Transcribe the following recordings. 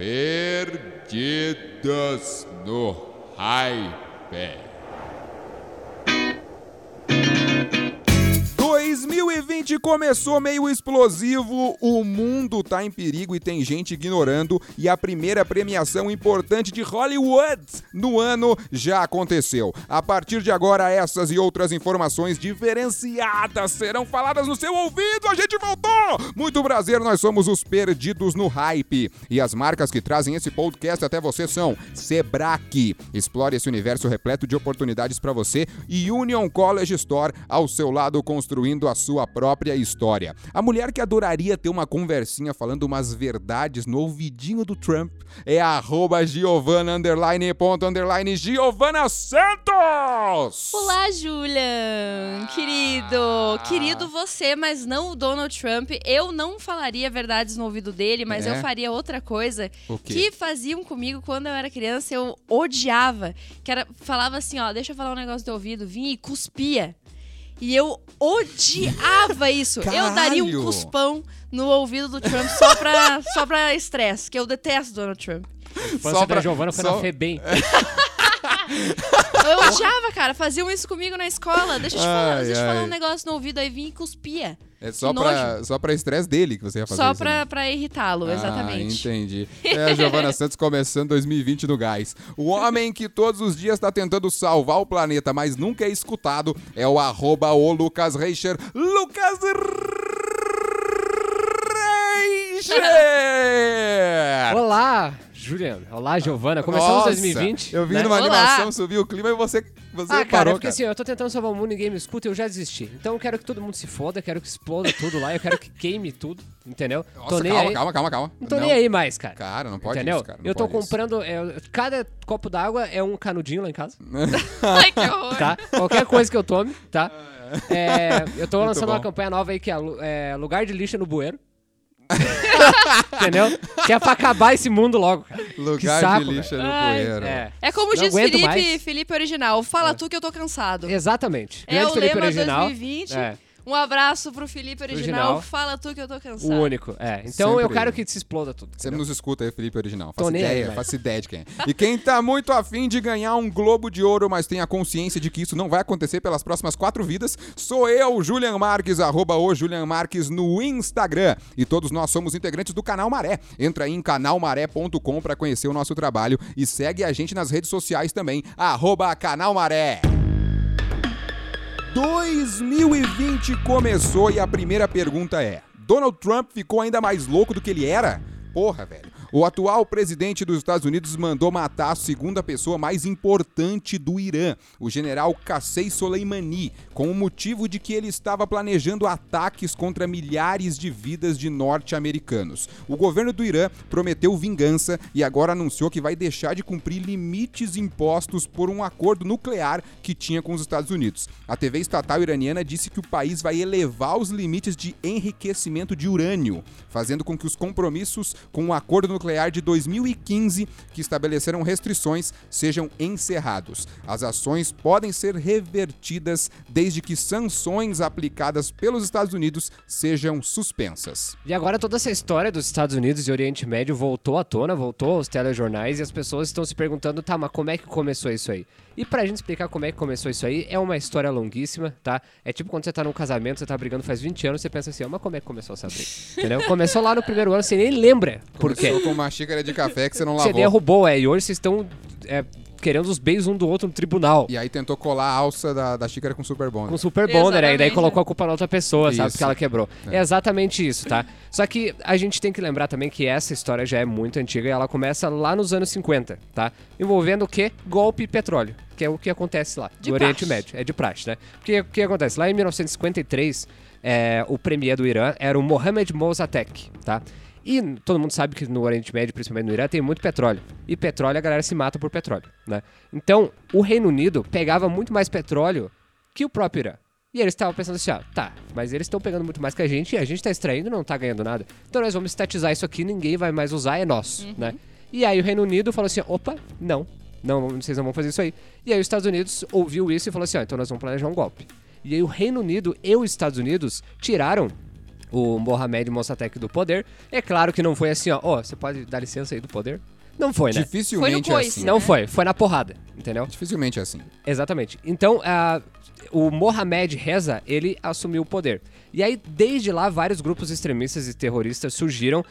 Perdidos no Hype. 2020 começou meio explosivo, o mundo tá em perigo e tem gente ignorando, e a primeira premiação importante de Hollywood no ano já aconteceu. A partir de agora, essas e outras informações diferenciadas serão faladas no seu ouvido. A gente voltou! Muito prazer, nós somos os Perdidos no Hype. E as marcas que trazem esse podcast até você são Sebrae. Explore esse universo repleto de oportunidades para você e Union College Store ao seu lado construindo a sua própria história. A mulher que adoraria ter uma conversinha falando umas verdades no ouvidinho do Trump é a arroba Giovana underline ponto underline Giovana Santos! Olá, Julian! Querido! Querido você, mas não o Donald Trump. Eu não falaria verdades no ouvido dele, mas É? eu faria outra coisa que faziam comigo quando eu era criança, eu odiava. Que era, falava assim, ó, deixa eu falar um negócio do ouvido, vinha e cuspia. E eu odiava isso. Eu daria um Caralho! cuspão no ouvido do Trump só pra só pra estresse, que eu detesto Donald Trump. infância da Giovana foi só- na FEBEM. Eu odiava, cara. Faziam isso comigo na escola. Deixa eu te falar, Ai, deixa eu falar ai. um negócio no ouvido, aí vinha e cuspia. É só pra, só pra estresse dele que você ia fazer Só isso, pra, né? pra irritá-lo, exatamente. Ah, entendi. É a Giovana Santos começando 2020 no gás. O homem que todos os dias está tentando salvar o planeta, mas nunca é escutado, é o arroba o Lucas Reicher. Lucas Reicher! Olá, Juliano. Olá, Giovana. Começamos Nossa, 2020. Eu vim né? numa Olá. animação, subiu o clima e você, você Ah, cara, parou, é porque assim, eu tô tentando salvar o mundo, ninguém me escuta e eu já desisti. Então eu quero que todo mundo se foda, quero que exploda tudo lá, eu quero que queime tudo, entendeu? Nossa, tô nem calma, aí. calma, calma, calma. Não tô nem aí mais, cara. Cara, não pode entendeu? isso, cara. não eu tô comprando. é, cada copo d'água é um canudinho lá em casa, Ai, que horror. tá? Qualquer coisa que eu tome, tá? É, eu tô Muito lançando bom. uma campanha nova aí que é, é lugar de lixo no bueiro. entendeu? Que é pra acabar esse mundo logo, cara. Que Lugar saco, de lixo no Ai. É. É como diz Felipe, mais. Felipe Original. Fala tu que eu tô cansado. Exatamente. É Grande o Felipe lema original. 2020. É. Um abraço pro Felipe Original. Original. Fala tu que eu tô O cansado. único, é. Então Sempre eu quero ele. que se exploda tudo. Você entendeu? nos escuta aí, Felipe Original. Tô Faça aí, ideia, faça ideia de quem é. E quem tá muito afim de ganhar um Globo de Ouro, mas tem a consciência de que isso não vai acontecer pelas próximas quatro vidas, sou eu, Julian Marques, arroba o Julian Marques no Instagram. E todos nós somos integrantes do Canal Maré. Entra aí em canalmaré.com pra conhecer o nosso trabalho e segue a gente nas redes sociais também, arroba Canal Maré. 2020 começou e a primeira pergunta é: Donald Trump ficou ainda mais louco do que ele era? Porra, velho. O atual presidente dos Estados Unidos mandou matar a segunda pessoa mais importante do Irã, o general Qassem Soleimani, com o motivo de que ele estava planejando ataques contra milhares de vidas de norte-americanos. O governo do Irã prometeu vingança e agora anunciou que vai deixar de cumprir limites impostos por um acordo nuclear que tinha com os Estados Unidos. A TV estatal iraniana disse que o país vai elevar os limites de enriquecimento de urânio, fazendo com que os compromissos com o acordo nuclear de 2015, que estabeleceram restrições, sejam encerrados. As ações podem ser revertidas desde que sanções aplicadas pelos Estados Unidos sejam suspensas. E agora toda essa história dos Estados Unidos e Oriente Médio voltou à tona, voltou aos telejornais e as pessoas estão se perguntando, tá, mas como é que começou isso aí? E pra gente explicar como é que começou isso aí, é uma história longuíssima, tá? É tipo quando você tá num casamento, você tá brigando faz 20 anos, você pensa assim, ó, mas como é que começou essa briga? Entendeu? Começou lá no primeiro ano, você nem lembra por quê. Com uma xícara de café que você não Você lavou. derrubou, é, e hoje vocês estão é, querendo os beijos um do outro no tribunal. E aí tentou colar a alça da, da xícara com super bom. Com super bonder, aí daí colocou a culpa na outra pessoa, sabe? Isso. Porque ela quebrou. É. exatamente isso, tá? Só que a gente tem que lembrar também que essa história já é muito antiga e ela começa lá nos anos 50, tá? Envolvendo o quê? Golpe e petróleo, que é o que acontece lá, De no Oriente praxe. Médio. É de praxe, né? Porque o que acontece? Lá em 1953, é, o premier do Irã era o Mohammed Mossadegh, tá? E todo mundo sabe que no Oriente Médio, principalmente no Irã, tem muito petróleo. E petróleo, a galera se mata por petróleo, né? Então, o Reino Unido pegava muito mais petróleo que o próprio Irã. E eles estavam pensando assim, ó, tá, mas eles estão pegando muito mais que a gente e a gente tá extraindo não tá ganhando nada. Então nós vamos estatizar isso aqui, ninguém vai mais usar, é nosso, né? E aí o Reino Unido falou assim, opa, não, não, vocês não vão fazer isso aí. E aí os Estados Unidos ouviu isso e falou assim, ó, então nós vamos planejar um golpe. E aí o Reino Unido e os Estados Unidos tiraram o Mohamed Mossadegh do poder. É claro que não foi assim, ó, ó, você pode dar licença aí do poder? Não foi, né? Dificilmente Foi no é coice, assim. né? Não foi, foi na porrada, entendeu? Dificilmente é assim. Exatamente. Então, ah, o Mohamed Reza, ele assumiu o poder. E aí, desde lá, vários grupos extremistas e terroristas surgiram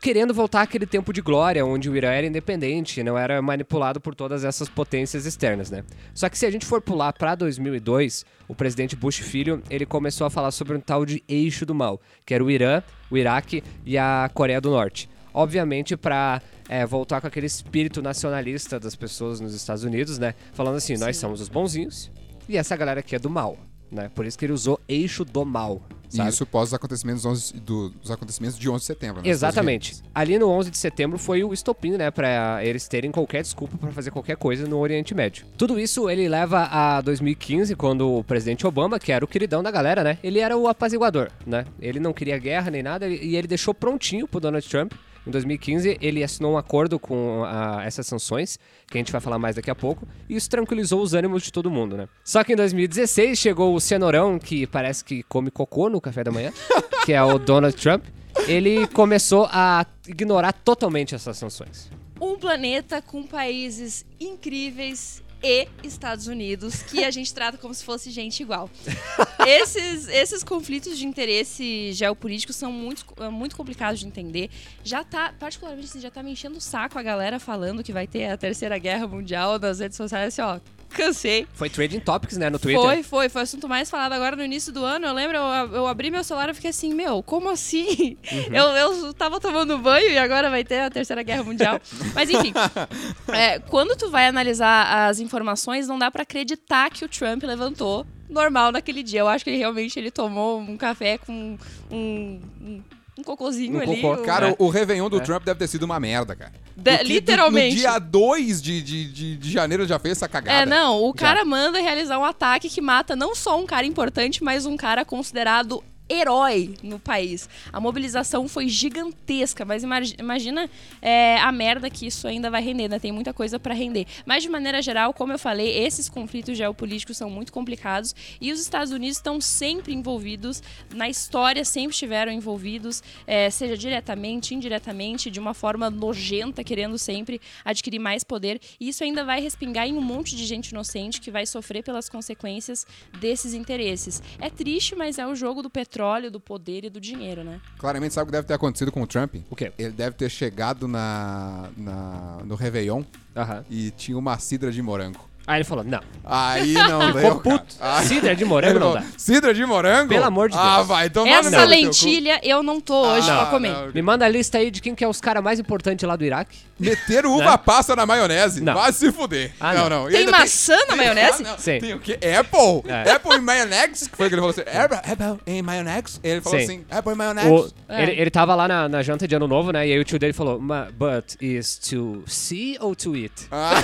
querendo voltar àquele tempo de glória, onde o Irã era independente, não era manipulado por todas essas potências externas, né? Só que se a gente for pular para 2002, o presidente Bush filho, ele começou a falar sobre um tal de eixo do mal, que era o Irã, o Iraque e a Coreia do Norte. Obviamente para voltar com aquele espírito nacionalista das pessoas nos Estados Unidos, né? Falando assim, nós Sim. somos os bonzinhos e essa galera aqui é do mal, né? Por isso que ele usou eixo do mal, sabe? Isso pós os acontecimentos, 11 do- dos acontecimentos de 11 de setembro. né, Exatamente. Ali no 11 de setembro foi o estopim, né, Pra eles terem qualquer desculpa pra fazer qualquer coisa no Oriente Médio. Tudo isso ele leva a 2015, quando o presidente Obama, que era o queridão da galera, né, ele era o apaziguador, né? Ele não queria guerra nem nada e ele deixou prontinho pro Donald Trump. Em 2015, ele assinou um acordo com ah, essas sanções, que a gente vai falar mais daqui a pouco, e isso tranquilizou os ânimos de todo mundo, né? Só que em 2016 chegou o cenourão, que parece que come cocô no café da manhã, que é o Donald Trump. Ele começou a ignorar totalmente essas sanções. Um planeta com países incríveis e Estados Unidos, que a gente trata como se fosse gente igual. Esses, esses conflitos de interesse geopolítico são muito, é muito complicados de entender. Já tá, particularmente, assim, já tá me enchendo o saco a galera falando que vai ter a terceira guerra mundial nas redes sociais, assim, ó. Cansei. Foi Trading Topics, né, no Twitter. Foi, foi, foi o assunto mais falado agora no início do ano. Eu lembro, eu, eu abri meu celular e fiquei assim, meu, como assim? Eu, eu tava tomando banho e agora vai ter a Terceira Guerra Mundial. Mas enfim, é, quando tu vai analisar as informações, não dá pra acreditar que o Trump levantou normal naquele dia. Eu acho que ele realmente ele tomou um café com um, um, um cocôzinho Um ali. cocô. Cara, É. o, Réveillon do É. Trump deve ter sido uma merda, cara. De- literalmente. No dia 2 de, de, de, de janeiro já fez essa cagada. É, não, o Já. cara manda realizar um ataque que mata não só um cara importante, mas um cara considerado herói no país. A mobilização foi gigantesca, mas imagi- imagina é, a merda que isso ainda vai render, né? Tem muita coisa pra render. Mas de maneira geral, como eu falei, esses conflitos geopolíticos são muito complicados e os Estados Unidos estão sempre envolvidos na história, sempre estiveram envolvidos, é, seja diretamente, indiretamente, de uma forma nojenta, querendo sempre adquirir mais poder. E isso ainda vai respingar em um monte de gente inocente que vai sofrer pelas consequências desses interesses. É triste, mas é o jogo do petróleo, do poder e do dinheiro, né? Claramente sabe o que deve ter acontecido com o Trump? O quê? Ele deve ter chegado na, na, no Réveillon Aham. e tinha uma cidra de morango. Aí ele falou, não. Aí não deu, Ficou cara. puto. Aí- Cidra de morango não dá. Cidra de morango? Pelo amor de Ah, Deus. vai tomar Essa no teu cu. lentilha eu não tô hoje Ah, pra comer. não. Me manda a lista aí de quem que é os caras mais importantes lá do Iraque. Meter uva passa na maionese? Né? Não. Vai se fuder. Ah, não, não. não. E Tem ainda maçã na maionese? Ah, não. Sim. Tem o quê? Apple. É. Apple em maionese? Que foi que ele falou assim? Apple, Apple em maionese? Ele falou Sim. assim, Apple em maionese. O- É. ele, ele tava lá na, na janta de ano novo, né? E aí o tio dele falou, "Ma- but is to see or to eat? Ah,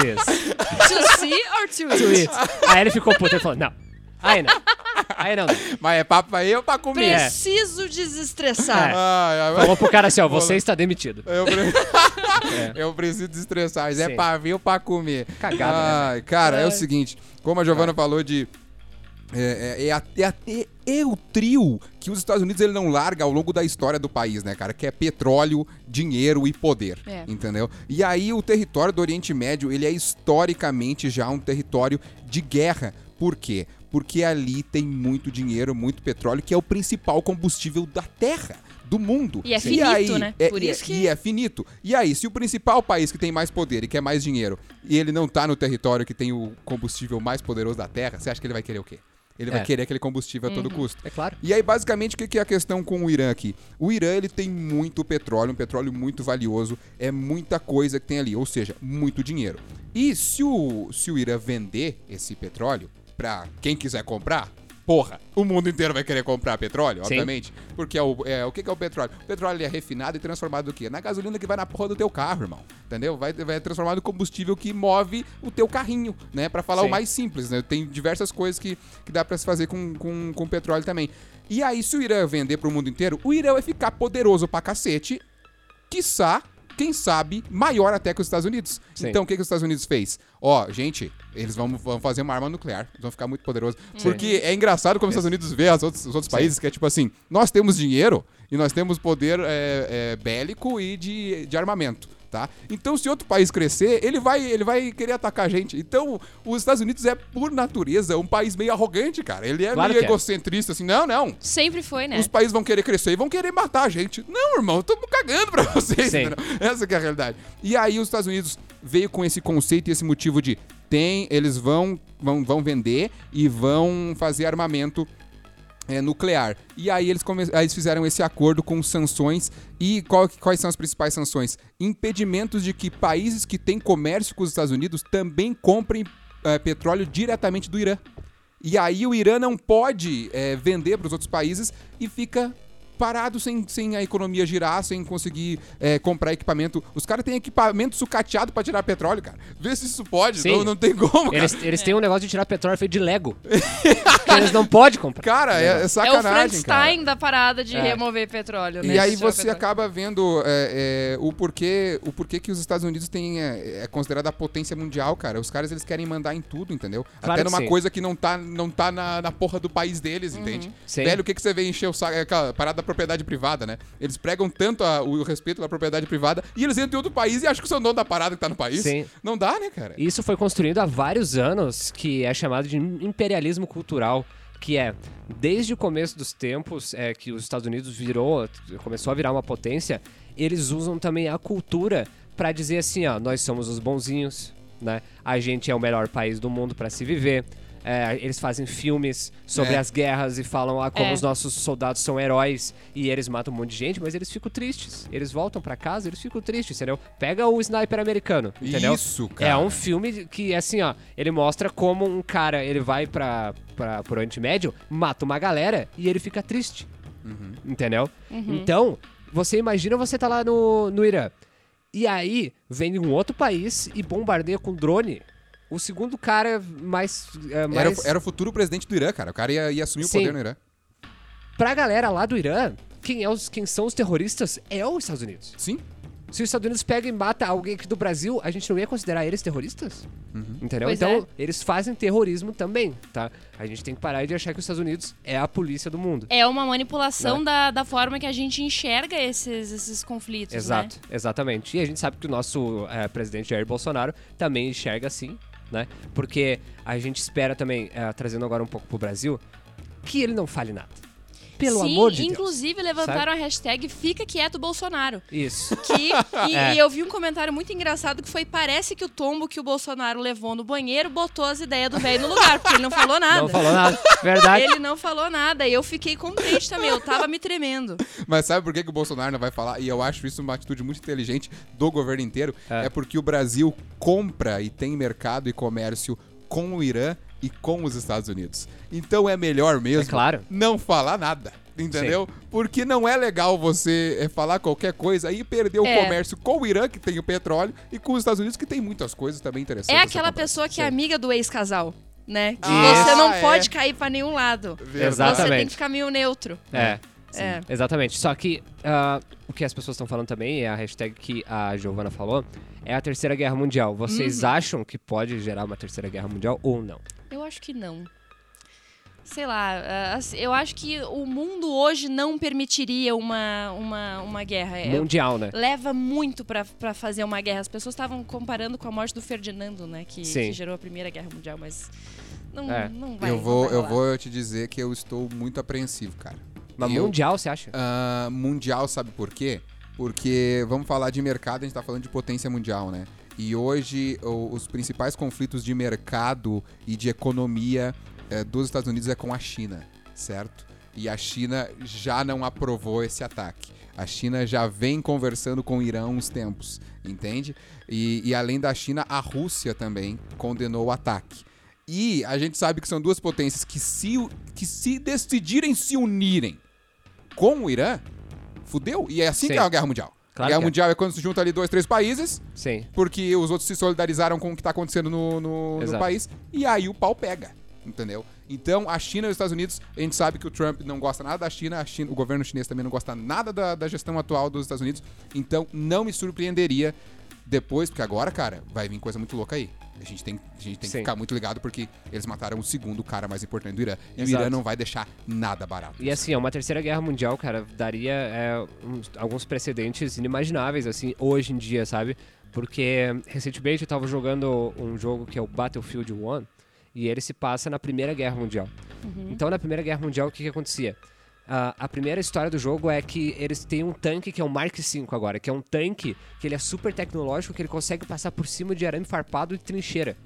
This. To see or to To eat? eat. aí ele ficou puto, ele falou, não. Aí não. Aí não. dá." mas é papo pra eu pra comer. É. Preciso desestressar. É. Ai, Falou pro cara assim, ó, você está demitido. Eu, pre- eu preciso desestressar, mas é pra ver ou pra comer. Cagada, né, Ai, Cara, é o Ai. seguinte, como a Giovana falou de... É, é, é, a- é é- é o trio que os Estados Unidos ele não larga ao longo da história do país, né, cara? Que é petróleo, dinheiro e poder, É. entendeu? E aí o território do Oriente Médio, ele é historicamente já um território de guerra. Por quê? Porque ali tem muito dinheiro, muito petróleo, que é o principal combustível da Terra, do mundo. E é Sim. finito, aí, né? é- Por e é- isso que- E é finito. E aí, se o principal país que tem mais poder e quer mais dinheiro, e ele não tá no território que tem o combustível mais poderoso da Terra, você acha que ele vai querer o quê? Ele vai É. querer aquele combustível a todo custo. É claro. E aí, basicamente, o que é a questão com o Irã aqui? O Irã, ele tem muito petróleo, um petróleo muito valioso, é muita coisa que tem ali, ou seja, muito dinheiro. E se o, se o Irã vender esse petróleo pra quem quiser comprar, porra, o mundo inteiro vai querer comprar petróleo, Sim. obviamente. Porque é o, é, o que que é o petróleo? O petróleo é refinado e transformado do quê? Na gasolina que vai na porra do teu carro, irmão. Entendeu? Vai, vai transformar no combustível que move o teu carrinho, né? Pra falar Sim. o mais simples, né? Tem diversas coisas que, que dá pra se fazer com, com, com petróleo também. E aí, se o Irã vender pro mundo inteiro, o Irã vai ficar poderoso pra cacete, quiçá quem sabe, maior até que os Estados Unidos. Sim. Então, o que, que os Estados Unidos fez? Ó, gente, eles vão, vão fazer uma arma nuclear, eles vão ficar muito poderosos. Porque é engraçado como os Estados Unidos vê as outros, os outros países, que é tipo assim, nós temos dinheiro e nós temos poder é, é, bélico e de, de armamento. Tá? Então, se outro país crescer, ele vai, ele vai querer atacar a gente. Então, os Estados Unidos é, por natureza, um país meio arrogante, cara. Ele é Claro meio é. egocentrista, assim, não, não. Sempre foi, né? Os países vão querer crescer e vão querer matar a gente. Não, irmão, estamos cagando pra vocês. Essa que é a realidade. E aí os Estados Unidos veio com esse conceito e esse motivo de tem, eles vão, vão, vão vender e vão fazer armamento é, nuclear. E aí eles, eles fizeram esse acordo com sanções. E qual- quais são as principais sanções? Impedimentos de que países que têm comércio com os Estados Unidos também comprem é, petróleo diretamente do Irã. E aí o Irã não pode é, vender para os outros países e fica parado sem, sem a economia girar, sem conseguir é, comprar equipamento. Os caras têm equipamento sucateado para tirar petróleo, cara. Vê se isso pode. Sim. Não, não tem como, cara. Eles, eles têm um negócio de tirar petróleo feito de Lego. que eles não podem comprar. Cara, é, é É o sacanagem, cara. Frankenstein da parada de É. remover petróleo, né? E aí você petróleo. acaba vendo é, é, o porquê o porquê que os Estados Unidos têm, é, é considerada a potência mundial, cara. Os caras eles querem mandar em tudo, entendeu? Claro Até numa sim. coisa que não tá, não tá na, na porra do país deles, entende? Sim. Velho, o que, que você vê encher o saco? É aquela parada da propriedade privada, né? Eles pregam tanto a- o respeito da propriedade privada e eles entram em outro país e acham que são dono da parada que tá no país. Sim. Não dá, né, cara? Isso foi construído há vários anos, que é chamado de imperialismo cultural, que é desde o começo dos tempos é, que os Estados Unidos virou, começou a virar uma potência, eles usam também a cultura para dizer assim, ó, nós somos os bonzinhos, né? A gente é o melhor país do mundo para se viver. É, eles fazem filmes sobre É. as guerras e falam ah, como É. os nossos soldados são heróis e eles matam um monte de gente, mas eles ficam tristes. Eles voltam para casa, eles ficam tristes, entendeu? Pega o sniper americano, entendeu? Isso, cara. É um filme que, assim, ó, ele mostra como um cara, ele vai pra, pra, pro Oriente Médio, mata uma galera e ele fica triste. Entendeu? Então, você imagina você tá lá no, no Irã. E aí, vem um outro país e bombardeia com drone o segundo cara mais... é, Era, mais... era o futuro presidente do Irã, cara. O cara ia, ia assumir Sim. o poder no Irã. Pra galera lá do Irã, quem, é os, quem são os terroristas é os Estados Unidos. Sim. Se os Estados Unidos pega e mata alguém aqui do Brasil, a gente não ia considerar eles terroristas? Entendeu? Pois então, é. eles fazem terrorismo também, tá? A gente tem que parar de achar que os Estados Unidos é a polícia do mundo. É uma manipulação Né? da, da forma que a gente enxerga esses, esses conflitos, Exato, né? exatamente. E a gente sabe que o nosso eh, presidente Jair Bolsonaro também enxerga assim, né? Porque a gente espera também, eh, trazendo agora um pouco pro Brasil, que ele não fale nada. Pelo Sim, amor de inclusive levantaram a hashtag Fica Quieto Bolsonaro. Deus. Isso. Que, e, É. e eu vi um comentário muito engraçado que foi: parece que o tombo que o Bolsonaro levou no banheiro botou as ideias do velho no lugar, porque ele não falou nada. Não falou nada. Verdade. Ele não falou nada. E eu fiquei contente também, eu tava me tremendo. Mas sabe por que, que o Bolsonaro não vai falar? E eu acho isso uma atitude muito inteligente do governo inteiro. É. É, porque o Brasil compra e tem mercado e comércio com o Irã e com os Estados Unidos. Então é melhor mesmo É claro. não falar nada. Entendeu? Porque não é legal você é, falar qualquer coisa e perder o É. comércio com o Irã, que tem o petróleo, e com os Estados Unidos, que tem muitas coisas também interessantes. É aquela pessoa que é Sim. amiga do ex-casal, né? Que Ah, você não é. pode cair pra nenhum lado. Verdade. Você Exatamente. tem que ficar meio neutro. É. É. Exatamente. Só que ah, o que as pessoas estão falando também, é a hashtag que a Giovana falou, é a Terceira Guerra Mundial. Vocês Uhum. acham que pode gerar uma Terceira Guerra Mundial ou não? Eu acho que não. Sei lá, ah, eu acho que o mundo hoje não permitiria uma, uma, uma guerra. É, Mundial, né? leva muito pra, pra fazer uma guerra. As pessoas estavam comparando com a morte do Ferdinando, né? Que, que gerou a Primeira Guerra Mundial, mas não, É. não vai. Eu vou, vai eu vou te dizer que eu estou muito apreensivo, cara. Mas Eu- mundial, você acha? Ah, mundial, sabe por quê? Porque vamos falar de mercado, a gente tá falando de potência mundial, né? E hoje o- os principais conflitos de mercado e de economia eh, dos Estados Unidos é com a China, certo? E a China já não aprovou esse ataque. A China já vem conversando com o Irã há uns tempos, entende? E, e além da China, a Rússia também condenou o ataque. E a gente sabe que são duas potências que se, que se decidirem se unirem com o Irã, fudeu. E é assim Sim. que é a guerra mundial. Claro a guerra é. mundial é quando se junta ali dois, três países, Sim. porque os outros se solidarizaram com o que tá acontecendo no, no, no país, e aí o pau pega, entendeu? Então, a China e os Estados Unidos, a gente sabe que o Trump não gosta nada da China, China o governo chinês também não gosta nada da, da gestão atual dos Estados Unidos. Então, não me surpreenderia depois, porque agora, cara, vai vir coisa muito louca aí. A gente tem, a gente tem que Sim. ficar muito ligado porque eles mataram o segundo cara mais importante do Irã. E Exato. o Irã não vai deixar nada barato. E assim, é uma terceira guerra mundial, cara, daria é, uns- alguns precedentes inimagináveis, assim, hoje em dia, sabe? Porque recentemente eu tava jogando um jogo que é o Battlefield 1 e ele se passa na Primeira Guerra Mundial. Então, na Primeira Guerra Mundial, o que, que acontecia? Ah, a primeira história do jogo é que eles têm um tanque que é o Mark V agora, que é um tanque que ele é super tecnológico, que ele consegue passar por cima de arame farpado e trincheira.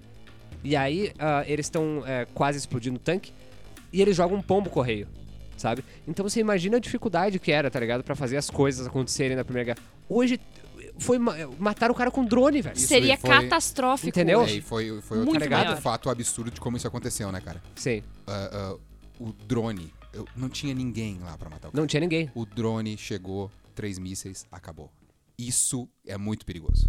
E aí ah, eles estão é, quase explodindo o tanque e eles jogam um pombo correio, sabe? Então você imagina a dificuldade que era, tá ligado? Pra fazer as coisas acontecerem na Primeira Guerra. Hoje foi ma- mataram o cara com drone, velho. Isso Seria foi- catastrófico. Entendeu? É, e foi, foi Muito outro maior. fato absurdo de como isso aconteceu, né, cara? Sim, ah, o drone, eu- não tinha ninguém lá pra matar o cara. não tinha ninguém. O drone chegou, três mísseis, acabou. Isso é muito perigoso.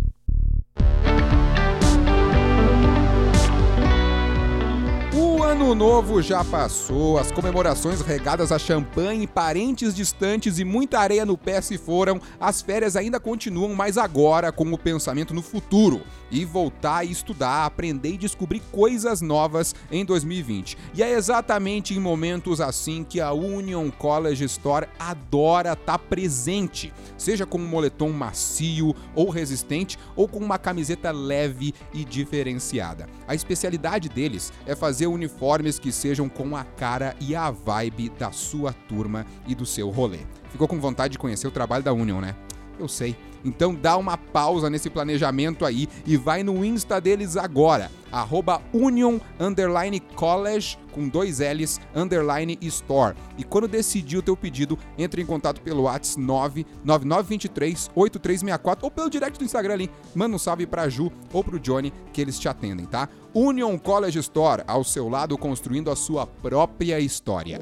O ano novo já passou, as comemorações regadas a champanhe, parentes distantes e muita areia no pé se foram. As férias ainda continuam, mas agora com o pensamento no futuro e voltar a estudar, aprender e descobrir coisas novas em 2020. E é exatamente em momentos assim que a Union College Store adora estar presente, seja com um moletom macio ou resistente ou com uma camiseta leve e diferenciada. A especialidade deles é fazer uniformes que sejam com a cara e a vibe da sua turma e do seu rolê. Ficou com vontade de conhecer o trabalho da Union, né? Eu sei. Então dá uma pausa nesse planejamento aí e vai no Insta deles agora, arroba Union underline College com dois L's underline Store. E quando decidir o teu pedido, entre em contato pelo WhatsApp 99923 8364 ou pelo direct do Instagram ali. Manda um salve pra Ju ou pro Johnny que eles te atendem, tá? Union College Store, ao seu lado construindo a sua própria história.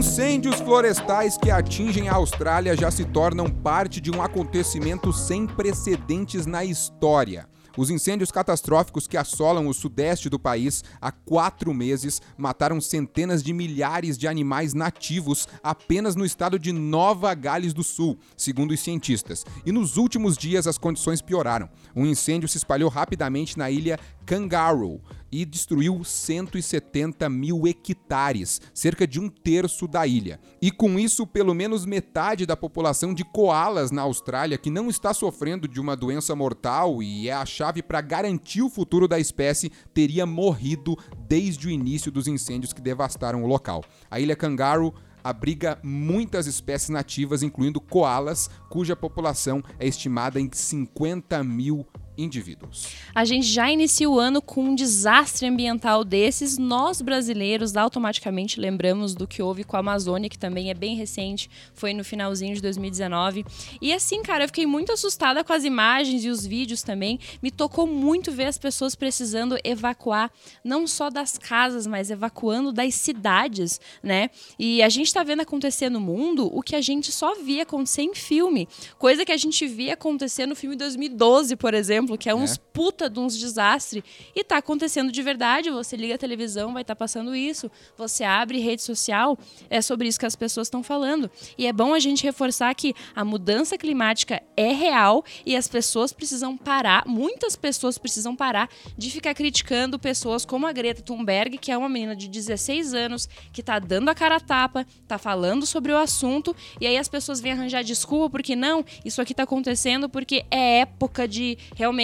Incêndios florestais que atingem a Austrália já se tornam parte de um acontecimento sem precedentes na história. Os incêndios catastróficos que assolam o sudeste do país há quatro meses mataram centenas de milhares de animais nativos apenas no estado de Nova Gales do Sul, segundo os cientistas. E nos últimos dias as condições pioraram. Um incêndio se espalhou rapidamente na ilha Kangaroo e destruiu 170 mil hectares, cerca de um terço da ilha. E com isso, pelo menos metade da população de koalas na Austrália, que não está sofrendo de uma doença mortal e é a chave para garantir o futuro da espécie, teria morrido desde o início dos incêndios que devastaram o local. A ilha Kangaroo abriga muitas espécies nativas, incluindo koalas, cuja população é estimada em 50 mil indivíduos. A gente já inicia o ano com um desastre ambiental desses. Nós, brasileiros, automaticamente lembramos do que houve com a Amazônia, que também é bem recente, foi no finalzinho de 2019. E assim, cara, eu fiquei muito assustada com as imagens e os vídeos também. Me tocou muito ver as pessoas precisando evacuar, não só das casas, mas evacuando das cidades, né? E a gente tá vendo acontecer no mundo o que a gente só via acontecer em filme. Coisa que a gente via acontecer no filme 2012, por exemplo, que é uns É. puta de uns desastres. E tá acontecendo de verdade. Você liga a televisão, vai estar passando isso. Você abre rede social, é sobre isso que as pessoas estão falando. E é bom a gente reforçar que a mudança climática é real e as pessoas precisam parar, muitas pessoas precisam parar de ficar criticando pessoas como a Greta Thunberg, que é uma menina de 16 anos, que tá dando a cara a tapa, tá falando sobre o assunto, e aí as pessoas vêm arranjar desculpa porque não, isso aqui tá acontecendo porque é época de realmente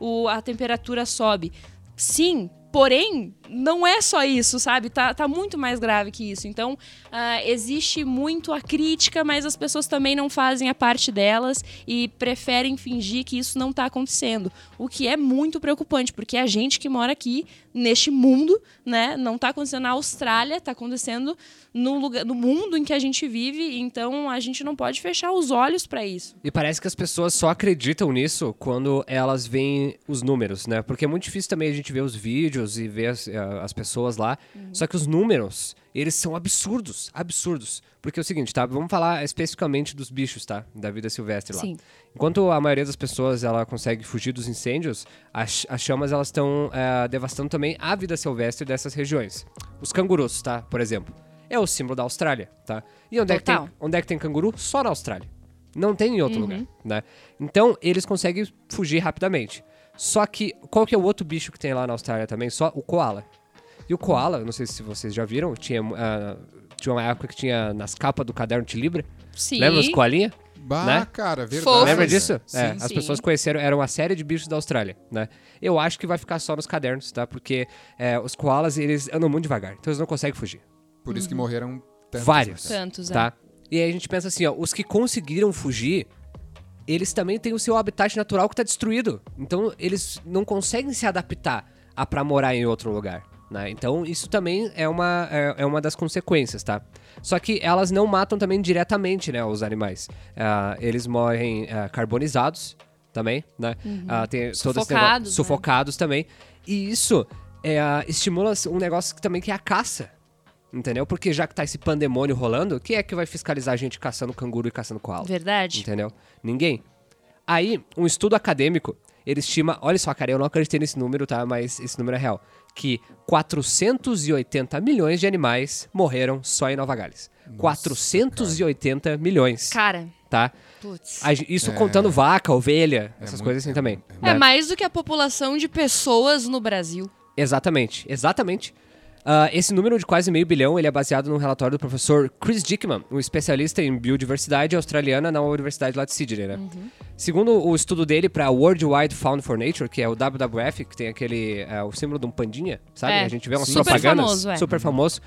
o, a temperatura sobe. Sim, porém, não é só isso, sabe? Tá, tá muito mais grave que isso. Então, ah, existe muito a crítica, mas as pessoas também não fazem a parte delas e preferem fingir que isso não tá acontecendo. O que é muito preocupante, porque a gente que mora aqui, neste mundo, né? Não tá acontecendo na Austrália, tá acontecendo no, lugar, no mundo em que a gente vive, então a gente não pode fechar os olhos para isso. E parece que as pessoas só acreditam nisso quando elas veem os números, né? Porque é muito difícil também a gente ver os vídeos e ver as, as pessoas lá. Só que os números, eles são absurdos, absurdos. Porque é o seguinte, tá? Vamos falar especificamente dos bichos, tá? Da vida silvestre lá. Sim. Enquanto a maioria das pessoas ela consegue fugir dos incêndios, as, as chamas elas estão eh, devastando também a vida silvestre dessas regiões. Os cangurus, tá? Por exemplo, é o símbolo da Austrália, tá? E onde é, que tem, onde é que tem canguru? Só na Austrália. Não tem em outro lugar, né? Então, eles conseguem fugir rapidamente. Só que, qual que é o outro bicho que tem lá na Austrália também? Só o koala. E o koala, eu não sei se vocês já viram, tinha, ah, tinha uma época que tinha nas capas do caderno de Libra. Sim. Lembra os koalinha? Bah, Né? cara, verdade. Fofos. Lembra disso? Sim, É, as sim. pessoas conheceram, era uma série de bichos da Austrália, né? Eu acho que vai ficar só nos cadernos, tá? Porque é, os koalas, eles andam muito devagar, então eles não conseguem fugir. Por isso que morreram tantos. Vários. né, Tantos, é. tá? E aí a gente pensa assim, ó, os que conseguiram fugir, eles também têm o seu habitat natural que tá destruído. Então eles não conseguem se adaptar a pra morar em outro lugar. Né? Então isso também é uma, é, é uma das consequências, tá? Só que elas não matam também diretamente, né, os animais. Ah, eles morrem ah, carbonizados também, né? Tem todo esse negócio- Sufocados, né? sufocados também. E isso é, estimula um negócio que também que é a caça. Entendeu? Porque já que tá esse pandemônio rolando, quem é que vai fiscalizar a gente caçando canguru e caçando koala? Verdade. Entendeu? Ninguém. Aí, um estudo acadêmico, ele estima, olha só, cara, eu não acreditei nesse número, tá? Mas esse número é real. Que 480 milhões de animais morreram só em Nova Gales. 480 milhões, Cara, tá? putz. Isso contando vaca, ovelha, essas muito- coisas assim é também. É né? mais do que a população de pessoas no Brasil. Exatamente, exatamente. Ah, esse número de quase meio bilhão ele é baseado num relatório do professor Chris Dickman, um especialista em biodiversidade australiana na Universidade lá de Sydney, né? Segundo o estudo dele para World Wide Fund for Nature, que é o WWF, que tem aquele é, o símbolo de um pandinha, sabe? É, A gente vê umas super propagandas famoso, é. super famoso.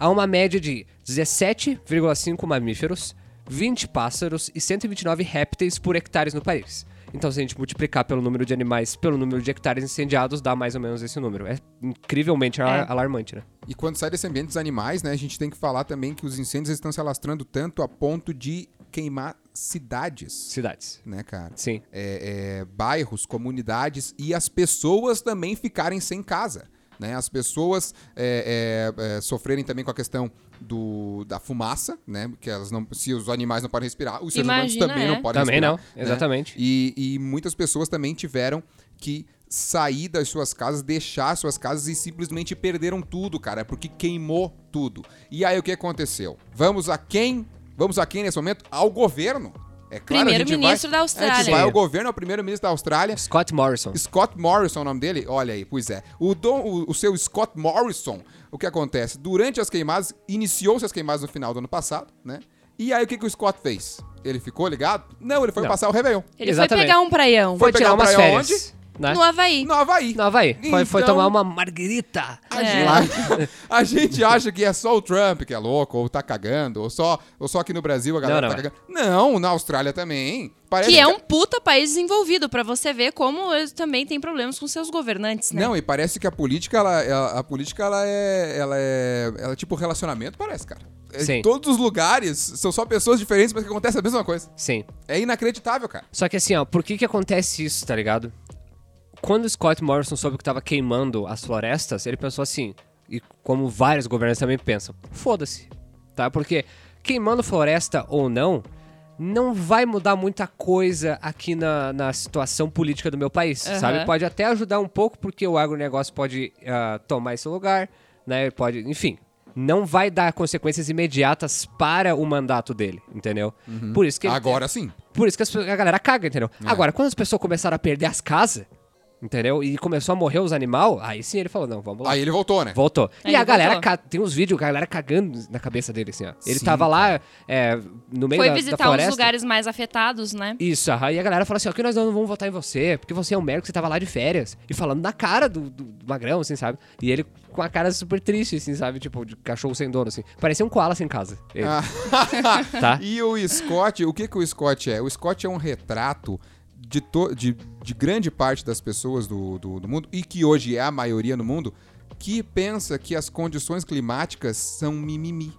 Há uma média de 17,5 mamíferos, 20 pássaros e 129 répteis por hectares no país. Então, se a gente multiplicar pelo número de animais pelo número de hectares incendiados, dá mais ou menos esse número. É incrivelmente É. alarmante, né? E quando sai desse ambiente dos animais, né, a gente tem que falar também que os incêndios estão se alastrando tanto a ponto de queimar cidades, Cidades. né, cara? Sim. É, é, bairros, comunidades e as pessoas também ficarem sem casa. Né? As pessoas é, é, é, sofrerem também com a questão do, da fumaça, né? Que elas não, se os animais não podem respirar, os seres humanos também é. não podem Também respirar. não, né? exatamente. E, e muitas pessoas também tiveram que sair das suas casas, deixar suas casas e simplesmente perderam tudo, cara, porque queimou tudo. E aí o que aconteceu? Vamos a quem? Vamos a quem nesse momento? Ao governo. É claro, Primeiro-ministro da A gente Austrália. vai ao governo, ao primeiro-ministro da Austrália. Scott Morrison. Scott Morrison, é o nome dele? Olha aí, pois é. O, dom- o- o seu Scott Morrison, o que acontece? Durante as queimadas, iniciou-se as queimadas no final do ano passado, né? E aí o que, que o Scott fez? Ele ficou ligado? Não, ele foi Não. passar o Réveillon. Ele Exatamente. foi pegar um praião. Foi pegar tirar um umas férias. Né? No Havaí. No Havaí. No Havaí. Foi, foi Então- tomar uma margarita. A, É. gente, a gente acha que é só o Trump que é louco, ou tá cagando, ou só, ou só aqui no Brasil a galera Não, não. tá cagando. Não, na Austrália também. Parece Que é um puta país desenvolvido, pra você ver como eles também têm problemas com seus governantes, né? Não, e parece que a política, ela, ela- a política, ela é, ela é, ela é tipo relacionamento, parece, cara. É, Sim. Em todos os lugares são só pessoas diferentes, mas que acontece a mesma coisa. Sim. É inacreditável, cara. Só que assim, ó, por que que acontece isso, tá ligado? Quando o Scott Morrison soube que tava queimando as florestas, ele pensou assim, e como vários governantes também pensam, foda-se, tá? Porque queimando floresta ou não, não vai mudar muita coisa aqui na, na situação política do meu país, Aham. sabe? Pode até ajudar um pouco, porque o agronegócio pode ah, tomar esse lugar, né? Pode, enfim, não vai dar consequências imediatas para o mandato dele, entendeu? Por isso que ele- Agora sim. por isso que a galera caga, entendeu? Agora, quando as pessoas começaram a perder as casas, entendeu? E começou a morrer os animais, aí sim ele falou, não, vamos lá. Aí ele voltou, né? Voltou. Aí e a galera, ca- tem uns vídeos, a galera cagando na cabeça dele, assim, ó. Ele Sim, tava lá, é, no meio Foi da, da visitar floresta. os lugares mais afetados, né? Isso, aham, e a galera fala assim, ó, que nós não vamos votar em você, porque você é um médico, você tava lá de férias. E falando na cara do, do, do magrão, assim, sabe? E ele com a cara super triste, assim, sabe? Tipo, de cachorro sem dono, assim. Parecia um koala sem casa. Ele, Ah. Tá? E o Scott, o que, que o Scott é? O Scott é um retrato de, to- de, de grande parte das pessoas do, do, do mundo, e que hoje é a maioria no mundo, que pensa que as condições climáticas são mimimi.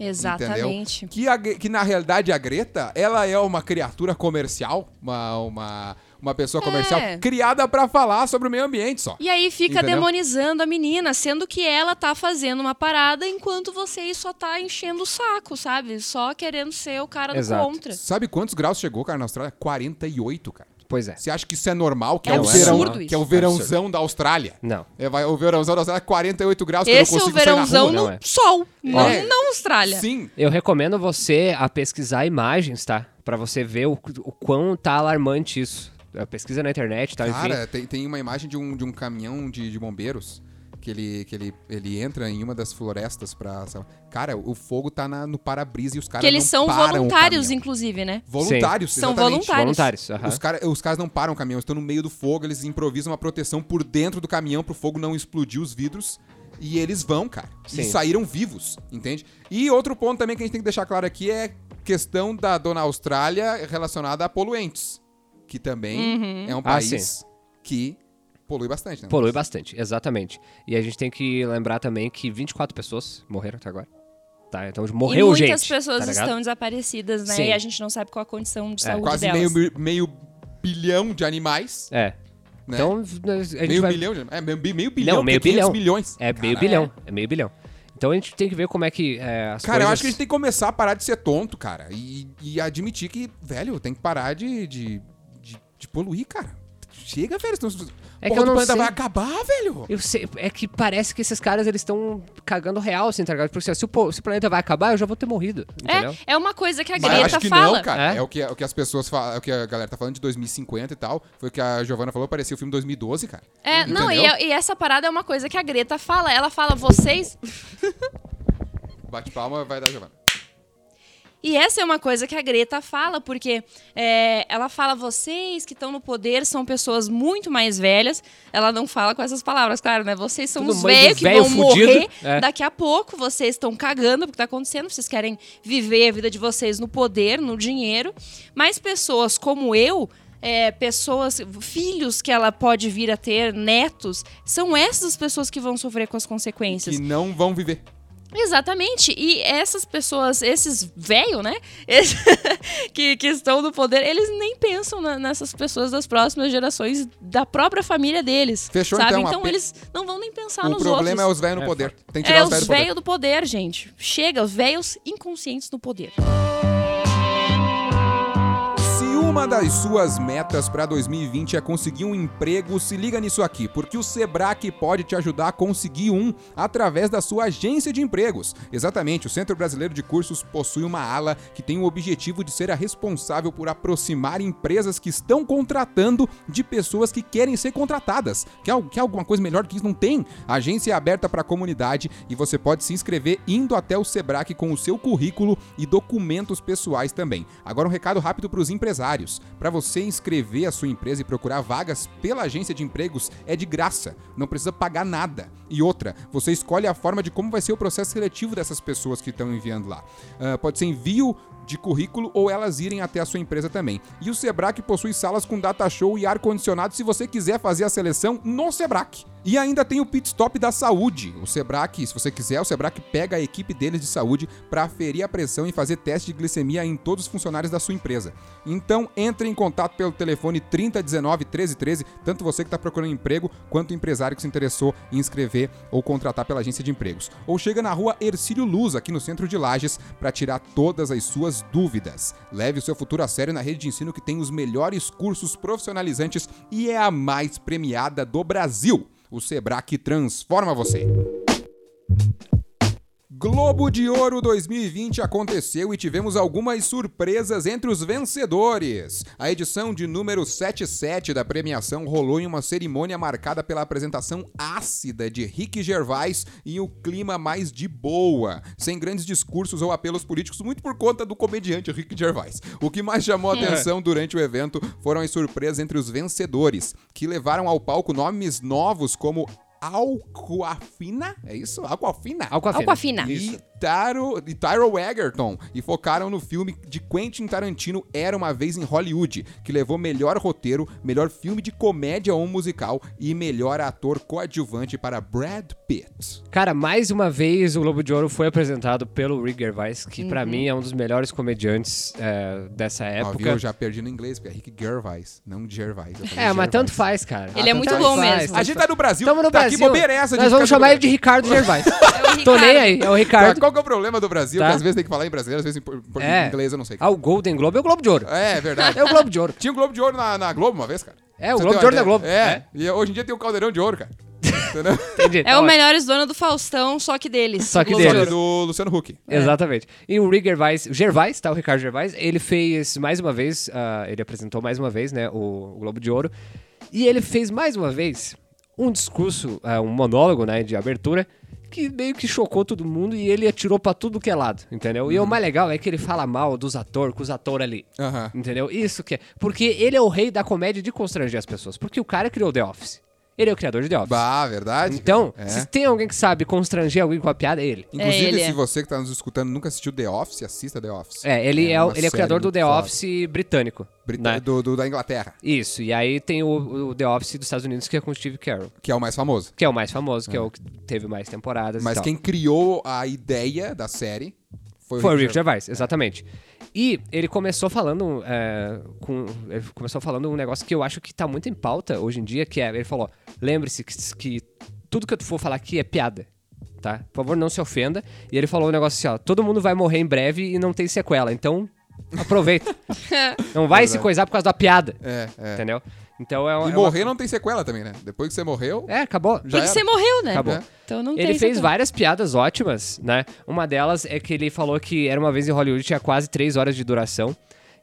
Exatamente. Que, a que na realidade a Greta, ela é uma criatura comercial, uma, uma, uma pessoa comercial É. criada pra falar sobre o meio ambiente só. E aí fica Entendeu? demonizando a menina, sendo que ela tá fazendo uma parada enquanto você aí só tá enchendo o saco, sabe? Só querendo ser o cara do Exato. contra. Sabe quantos graus chegou, cara, na Austrália? 48, cara. Pois é. Você acha que isso é normal? Que É é, o absurdo verão, isso. que é o verãozão da Austrália? Não. É, vai, o verãozão da Austrália é 48 graus, que Esse eu é não o consigo sair na verãozão no não é. sol, não É. na Austrália. Sim. Eu recomendo você a pesquisar imagens, tá? Pra você ver o, o quão tá alarmante isso. É, Pesquisa na internet, tá? Enfim. Cara, tem, tem uma imagem de um, de um caminhão de, de bombeiros que ele, que ele, ele entra em uma das florestas pra... Cara, o fogo tá na- no para-brisa e os caras Que eles não são param o voluntários, inclusive, né? Voluntários, São exatamente. voluntários. Voluntários. aham. Os, cara, os caras não param o caminhão, estão no meio do fogo, eles improvisam uma proteção por dentro do caminhão pro fogo não explodir os vidros. E eles vão, cara. E Sim. saíram vivos, entende? E outro ponto também que a gente tem que deixar claro aqui é questão da dona Austrália relacionada a poluentes. Que também Uhum. é um Ah, país que polui bastante, né? Polui bastante, exatamente. E a gente tem que lembrar também que 24 pessoas morreram até agora. Tá? Então morreu e muitas gente. pessoas tá ligado? estão desaparecidas, né? Sim. E a gente não sabe qual a condição de É, saúde Quase delas. meio, meio bilhão de animais. É. Né? Então, a gente meio vai... bilhão de É, meio, meio bilhão. Não, meio porque 500 bilhão. milhões. É meio Cara, bilhão. É meio bilhão. Então a gente tem que ver como é que é, as Cara, eu coisas... acho que a gente tem que começar a parar de ser tonto, cara. E, e admitir que, velho, tem que parar de, de, de, de poluir, cara. Chega, velho. Senão, É porra que eu não planeta sei. vai acabar, velho. Eu sei, é que parece que esses caras eles estão cagando real, assim, tá ligado? Porque assim, se o, se o planeta vai acabar, eu já vou ter morrido, entendeu? É, é uma coisa que a Mas Greta acho que fala. não, cara. É? É, o, que, é o que as pessoas falam, é o que a galera tá falando de 2050 e tal. Foi o que a Giovanna falou, parecia o filme 2012, cara. É, não, e, Entendeu? e essa parada é uma coisa que a Greta fala. Ela fala, vocês. Bate palma, vai dar Giovanna. E essa é uma coisa que a Greta fala, porque é, ela fala, vocês que estão no poder são pessoas muito mais velhas. Ela não fala com essas palavras, claro, né? Vocês são Tudo os velhos que vão fudido. morrer É. daqui a pouco. Vocês estão cagando porque tá acontecendo. Vocês querem viver a vida de vocês no poder, no dinheiro. Mas pessoas como eu. é, pessoas, filhos que ela pode vir a ter, netos, são essas as pessoas que vão sofrer com as consequências. Que não vão viver. Exatamente. E essas pessoas, esses velhos, né? Esse- que, que estão no poder, eles nem pensam na- nessas pessoas das próximas gerações, da própria família deles. Fechou, sabe? então, Então eles não vão nem pensar o nos problema é outros. os velhos no É, poder. Tem que tirar É os velhos os do poder. velhos do poder, gente. Chega, os velhos inconscientes no poder. Uma das suas metas para 2020 é conseguir um emprego, se liga nisso aqui, porque o Sebrae pode te ajudar a conseguir um através da sua agência de empregos. Exatamente, o Centro Brasileiro de Cursos possui uma ala que tem o objetivo de ser a responsável por aproximar empresas que estão contratando de pessoas que querem ser contratadas. Quer, quer alguma coisa melhor que isso? Não tem. A agência é aberta para a comunidade e você pode se inscrever indo até o Sebrae com o seu currículo e documentos pessoais também. Agora um recado rápido para os empresários. Para você inscrever a sua empresa e procurar vagas pela agência de empregos é de graça, não precisa pagar nada. E outra, você escolhe a forma de como vai ser o processo seletivo dessas pessoas que estão enviando lá. Ah, pode ser envio de currículo ou elas irem até a sua empresa também. E o Sebrae possui salas com data show e ar-condicionado se você quiser fazer a seleção no Sebrae. E ainda tem o pit stop da saúde. O Sebrae, se você quiser, o Sebrae pega a equipe deles de saúde para aferir a pressão e fazer teste de glicemia em todos os funcionários da sua empresa. Então, entre em contato pelo telefone 3019 1313, tanto você que está procurando emprego, quanto o empresário que se interessou em inscrever ou contratar pela agência de empregos. Ou chega na rua Ercílio Luz, aqui no centro de Lages, para tirar todas as suas dúvidas. Leve o seu futuro a sério na rede de ensino que tem os melhores cursos profissionalizantes e é a mais premiada do Brasil. O Sebrae transforma você. Globo de Ouro 2020 aconteceu e tivemos algumas surpresas entre os vencedores. A edição de número 77 da premiação rolou em uma cerimônia marcada pela apresentação ácida de Rick Gervais e o clima mais de boa, sem grandes discursos ou apelos políticos, muito por conta do comediante Rick Gervais. O que mais chamou a atenção durante o evento foram as surpresas entre os vencedores, que levaram ao palco nomes novos como Alcoafina, é isso? Alcoafina? Alcoafina. Alcoafina. E Taro, e Tyrell Egerton e focaram no filme de Quentin Tarantino Era Uma Vez em Hollywood, que levou melhor roteiro, melhor filme de comédia ou musical e melhor ator coadjuvante para Brad Pitt. Cara, mais uma vez o Globo de Ouro foi apresentado pelo Rick Gervais, que pra mim é um dos melhores comediantes é, dessa Ó, época. viu? Eu já perdi no inglês, porque é Rick Gervais, não Gervais. É, mas Gervais. tanto faz, cara. Ele é Tanto muito faz. bom Faz, mesmo. A gente tá no Brasil, Tamo no tá Brasil. aqui bobeira essa. Nós vamos chamar ele de Ricardo Gervais. Tô nem aí, é o Tá, Ricardo. Qual que é o problema do Brasil? Tá. Que às vezes tem que falar em brasileiro, às vezes em, É. inglês, eu não sei. Ah, o Golden Globe é o Globo de Ouro. É, é verdade. É o Globo de Ouro. Tinha um Globo de Ouro na, na Globo uma vez, cara. É, o Você Globo de Ouro da Globo. ideia? É. E hoje em dia tem o Caldeirão de Ouro, cara. Entendeu? Entendi. É Tá o. Melhores Dono do Faustão, só que deles. Só que deles. de Só que do Luciano Huck. Exatamente. E o Rick Gervais, Gervais, tá? O Ricardo Gervais, ele fez mais uma vez, ah, ele apresentou mais uma vez, né, o, o Globo de Ouro. E ele fez mais uma vez um discurso, ah, um monólogo, né, de abertura, que meio que chocou todo mundo e ele atirou pra tudo que é lado, entendeu? E o mais legal é que ele fala mal dos atores, com os atores ali. Aham. Entendeu? Isso que é. Porque ele é o rei da comédia de constranger as pessoas. Porque o cara criou The Office. Ele é o criador de The Office. Bah, verdade. Então, É. se tem alguém que sabe constranger alguém com a piada, é ele. Inclusive, É, ele se é. você que tá nos escutando nunca assistiu The Office, assista The Office. É, ele é, o- uma ele é o criador do The foda. Office britânico. Né? do, do- da Inglaterra, Isso, e aí tem o, o The Office dos Estados Unidos, que é com o Steve Carell. que é o mais famoso. Que é o mais famoso, que é, o que teve mais temporadas e Mas tal. quem criou a ideia da série foi, Foi o Rick Gervais, exatamente. E ele começou falando é, com, ele começou falando um negócio que eu acho que tá muito em pauta hoje em dia, que é, ele falou, lembre-se que, que tudo que eu for falar aqui é piada, tá? Por favor, não se ofenda. E ele falou um negócio assim, ó, todo mundo vai morrer em breve e não tem sequela, então aproveita. não vai se Verdade. coisar por causa da piada, É, é. entendeu? Então é, um- E é uma- morrer não tem sequela também, né? Depois que você morreu, É, acabou. já Porque era. você morreu, né? Acabou. É. Então não Ele tem fez essa- várias piadas ótimas, né? Uma delas é que ele falou que era uma vez em Hollywood, tinha quase três horas de duração.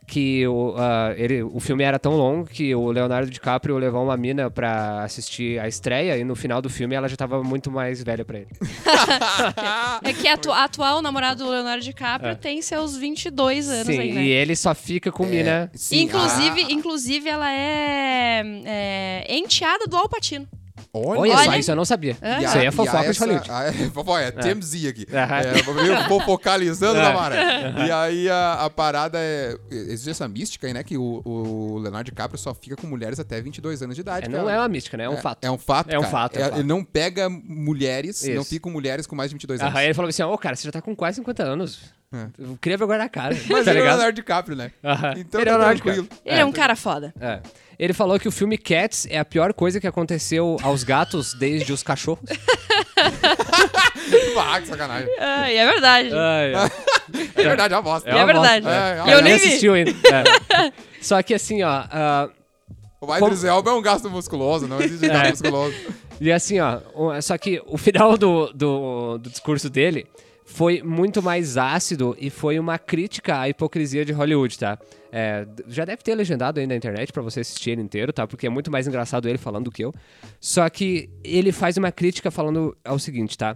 Que o, ah, ele, o filme era tão longo que o Leonardo DiCaprio levou uma mina pra assistir a estreia e no final do filme ela já tava muito mais velha pra ele. É que a atu- atual namorado do Leonardo DiCaprio tem seus 22 anos É. Sim, aí, né? e ele só fica com mina. Sim, inclusive, ah, inclusive, ela é, é enteada do Al Pacino. Olha, Olha, só, isso eu não sabia. É. Isso aí a- é fofoca e a de essa- Hollywood. a- É, fofoca, é TMZ aqui. Aham. É, vou- vou focalizando É. na maré. E aí a, a parada é. Existe essa mística aí, né? Que o, o Leonardo DiCaprio só fica com mulheres até 22 anos de idade. É, cara. não é uma mística, né? É um fato. É um fato. É um cara. fato, é um É- fato. Ele não pega mulheres, Isso. não fica com mulheres com mais de 22 anos. Aham, ele falou assim: Ô, cara, você já tá com quase 50 anos. É. Eu queria vergonha na cara. Mas tá ele é o? Leonardo DiCaprio, né? Aham. Então Ele é tá o Leonardo tranquilo. Ele é, um cara foda. É. Ele falou que o filme Cats é a pior coisa que aconteceu aos gatos desde os cachorros. Ah, que sacanagem. Ah, e é verdade. É verdade, é uma bosta. E é verdade. É, E eu é, nem nem vi. assistiu ainda. É. Só que assim, ó. ah, O Idris Elba é um gasto musculoso, não existe gasto É. musculoso. e assim, ó. Só que o final do, do, do discurso dele foi muito mais ácido e foi uma crítica à hipocrisia de Hollywood, tá? É, já deve ter legendado aí na internet pra você assistir ele inteiro, tá? Porque é muito mais engraçado ele falando do que eu. Só que ele faz uma crítica falando ao seguinte, tá?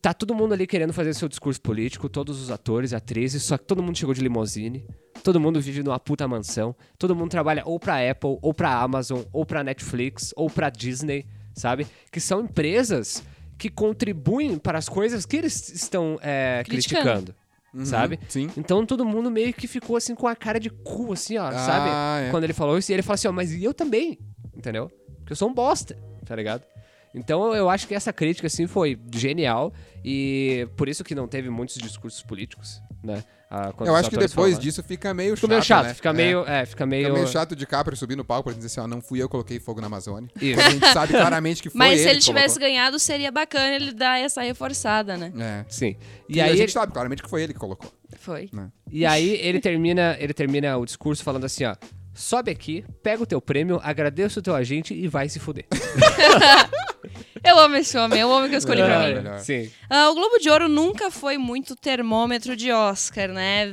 Tá todo mundo ali querendo fazer seu discurso político, todos os atores, atrizes, só que todo mundo chegou de limousine, todo mundo vive numa puta mansão, todo mundo trabalha ou pra Apple, ou pra Amazon, ou pra Netflix, ou pra Disney, sabe? Que são empresas que contribuem para as coisas que eles estão é, Criticando. criticando, sabe? Sim. Então todo mundo meio que ficou assim com a cara de cu, assim, ó, Ah, sabe? é. Quando ele falou isso, e ele falou assim, ó, mas e eu também, entendeu? Porque eu sou um bosta, tá ligado? Então eu acho que essa crítica, assim, foi genial e por isso que não teve muitos discursos políticos, né? Ah, Eu acho que depois falaram. disso fica meio chato. Fica meio chato, né? fica É. meio... É, fica meio... Fica meio chato de DiCaprio subir no palco pra dizer assim, ó, não fui eu que coloquei fogo na Amazônia. Isso. Quando a gente sabe claramente que foi Mas se ele ele que tivesse colocou. ganhado, seria bacana ele dar essa reforçada, né? É. Sim. E E aí a gente ele- sabe claramente que foi ele que colocou. Foi. E aí ele termina, ele termina o discurso falando assim, ó. Sobe aqui, pega o teu prêmio, agradeça o teu agente e vai se fuder. Eu amo esse homem, é o homem que eu escolhi pra mim. melhor. Sim. Ah, o Globo de Ouro nunca foi muito termômetro de Oscar, né?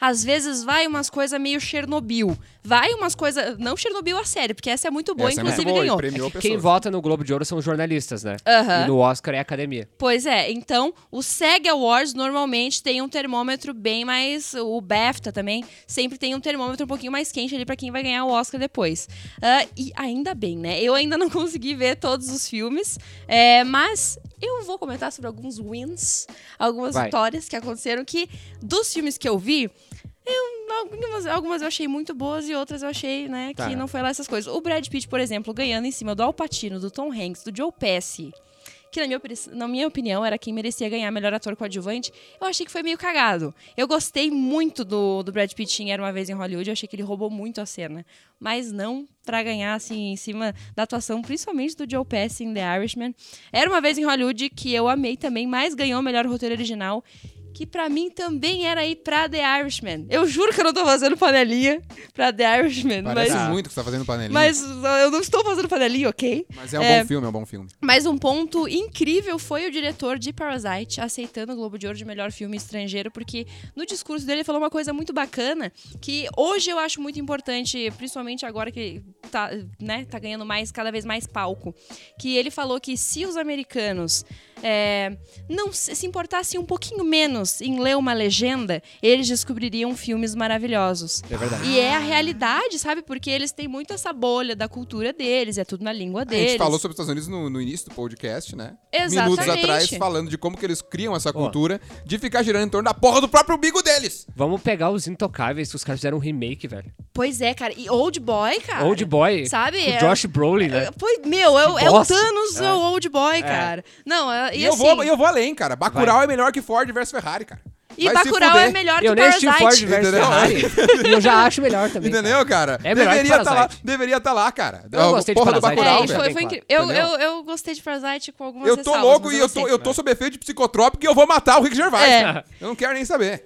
Às vezes vai umas coisas meio Chernobyl. Vai umas coisas. Não Chernobyl a sério, porque essa é muito boa, Essa é muito inclusive boa, e ganhou. premiou Quem pessoas. vota no Globo de Ouro são os jornalistas, né? Aham. E no Oscar é a academia. Pois é, então o SEG Awards normalmente tem um termômetro bem mais. O BAFTA também sempre tem um termômetro um pouquinho mais quente ali pra quem vai ganhar o Oscar depois. Ah, e ainda bem, né? Eu ainda não consegui ver todos os filmes, É, mas eu vou comentar sobre alguns wins, algumas Vai. vitórias que aconteceram que, dos filmes que eu vi, eu- algumas, algumas eu achei muito boas e outras eu achei, né, Tá. que não foi lá essas coisas. O Brad Pitt, por exemplo, ganhando em cima do Al Pacino, do Tom Hanks, do Joe Pesci, que na minha, na minha opinião era quem merecia ganhar melhor ator coadjuvante, eu achei que foi meio cagado. Eu gostei muito do, do Brad Pitt em Era Uma Vez em Hollywood, eu achei que ele roubou muito a cena. Mas não pra ganhar, assim, em cima da atuação, principalmente do Joe Pesci em The Irishman. Era Uma Vez em Hollywood, que eu amei também, mas ganhou o melhor roteiro original. Que pra mim também era ir pra The Irishman. Eu juro que eu não tô fazendo panelinha pra The Irishman. Parece mas, muito que você tá fazendo panelinha. mas eu não estou fazendo panelinha, ok? Mas é um é- bom filme, é um bom filme. Mas um ponto incrível foi o diretor de Parasite aceitando o Globo de Ouro de melhor filme estrangeiro, porque no discurso dele ele falou uma coisa muito bacana, que hoje eu acho muito importante, principalmente agora que tá, né, tá ganhando mais, cada vez mais palco, que ele falou que se os americanos é, não se importassem um pouquinho menos em ler uma legenda, eles descobririam filmes maravilhosos. É verdade. E é a realidade, sabe? Porque eles têm muito essa bolha da cultura deles, é tudo na língua A deles. gente falou sobre os Estados Unidos no, no início do podcast, né? Exatamente. Minutos atrás, falando de como que eles criam essa cultura de ficar girando em torno da porra do próprio umbigo deles. Vamos pegar os Intocáveis, que os caras fizeram um remake, velho. Pois é, cara. E Old Boy, cara. Old Boy. Sabe? Com É- Josh Brolin, né? É, Pois, meu, é, o- é o. Thanos, é. É. o Old Boy, cara. Não, é, e, E, eu, assim, vou, eu vou além, cara. Bacurau é melhor que Ford versus Ferrari, cara. e Vai Bacurau é melhor Eu que nem assisti o Ford Parasite. versus? Ferrari. e eu já acho melhor também. Entendeu, cara? É melhor que deveria tá lá, Parasite. deveria estar lá, cara. Eu A gostei de porra do Parasite. Bacurau, É, foi, foi claro. incrível. Eu, eu, eu gostei de Parasite com algumas Eu tô louco e eu tô, gostei. eu tô sob efeito de psicotrópico e eu vou matar o Rick Gervais. É. Eu não quero nem saber.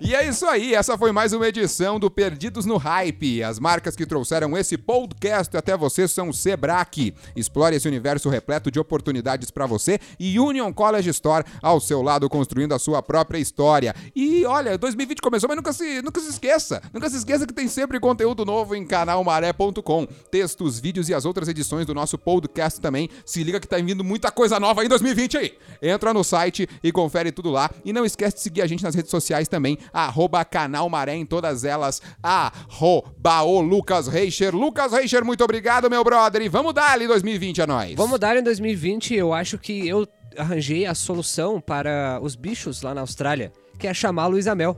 E é isso aí, essa foi mais uma edição do Perdidos no Hype. As marcas que trouxeram esse podcast até você são Sebrae. Explore esse universo repleto de oportunidades para você e Union College Store ao seu lado construindo a sua própria história. E olha, 2020 começou, mas nunca se, nunca se esqueça. Nunca se esqueça que tem sempre conteúdo novo em canalmaré.com. Textos, vídeos e as outras edições do nosso podcast também. Se liga que tá vindo muita coisa nova em 2020 aí. Entra no site e confere tudo lá. E não esquece de seguir a gente nas redes sociais também, arroba Canal Maré em todas elas, arroba o Lucas Reicher. Lucas Reicher, muito obrigado, meu brother. E vamos dar ali 2020 a nós. Vamos dar em 2020, eu acho que eu arranjei a solução para os bichos lá na Austrália, que é chamar Luísa Mel.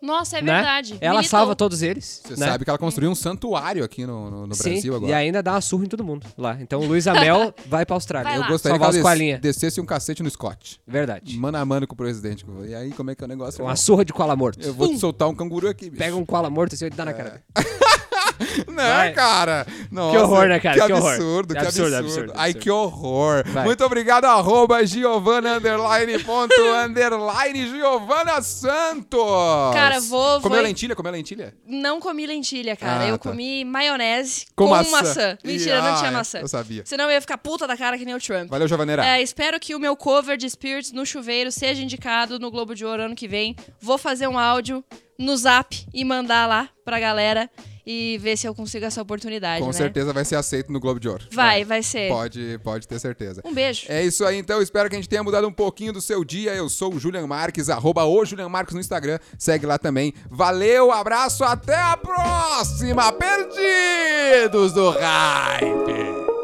Nossa, é né? verdade. Ela Militou. salva todos eles. Você né? sabe que ela construiu um santuário aqui no, no- no Sim, Brasil agora. e ainda dá uma surra em todo mundo lá. Então, Luísa Mel vai pra Austrália. Vai Eu gostaria Salvar que ela des- descesse um cacete no Scott. Verdade. Mano a mano com o presidente. E aí, como é que é o negócio? Uma irmão? surra de koala morto. Eu vou te soltar um canguru aqui, bicho. Pega um koala morto assim e dá na cara dele. Não, Vai. cara. Nossa, horror, né, cara? Que Que horror. absurdo, que Absurdo, absurdo. absurdo, Ai, absurdo. que horror. Vai. Muito obrigado, arroba Giovana underline ponto underline Giovana Santos. Cara, vou- Comeu vou- lentilha? Comeu lentilha? Não comi lentilha, cara. Ah, eu tá. comi maionese Com com, maçã. maçã. Mentira, não tinha maçã. eu sabia. Senão eu ia ficar puta da cara que nem o Trump. Valeu, Jovaneira. É, espero que o meu cover de Spirits no chuveiro seja indicado no Globo de Ouro ano que vem. Vou fazer um áudio no zap e mandar lá pra galera e ver se eu consigo essa oportunidade, Com né? certeza vai ser aceito no Globo de Ouro. Vai, vai ser. Pode, pode ter certeza. Um beijo. É isso aí, então. Espero que a gente tenha mudado um pouquinho do seu dia. Eu sou o Julian Marques, arroba o Julian Marques no Instagram. Segue lá também. Valeu, abraço, até a próxima! Perdidos do Hype!